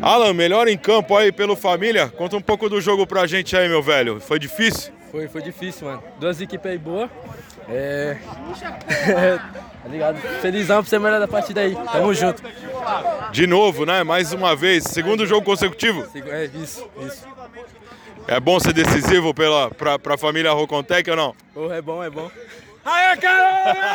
Alan, melhor em campo aí pelo família. Conta um pouco do jogo pra gente aí, meu velho. Foi difícil? Foi, foi difícil, mano. Duas equipes aí boas. É. tá ligado? Felizão por ser melhor da partida aí. Tamo junto. De novo, né? Mais uma vez. Segundo jogo consecutivo. É isso, isso. É bom ser decisivo pela, pra, pra família Rocontec ou não? Oh, é bom, é bom. Aê, cara!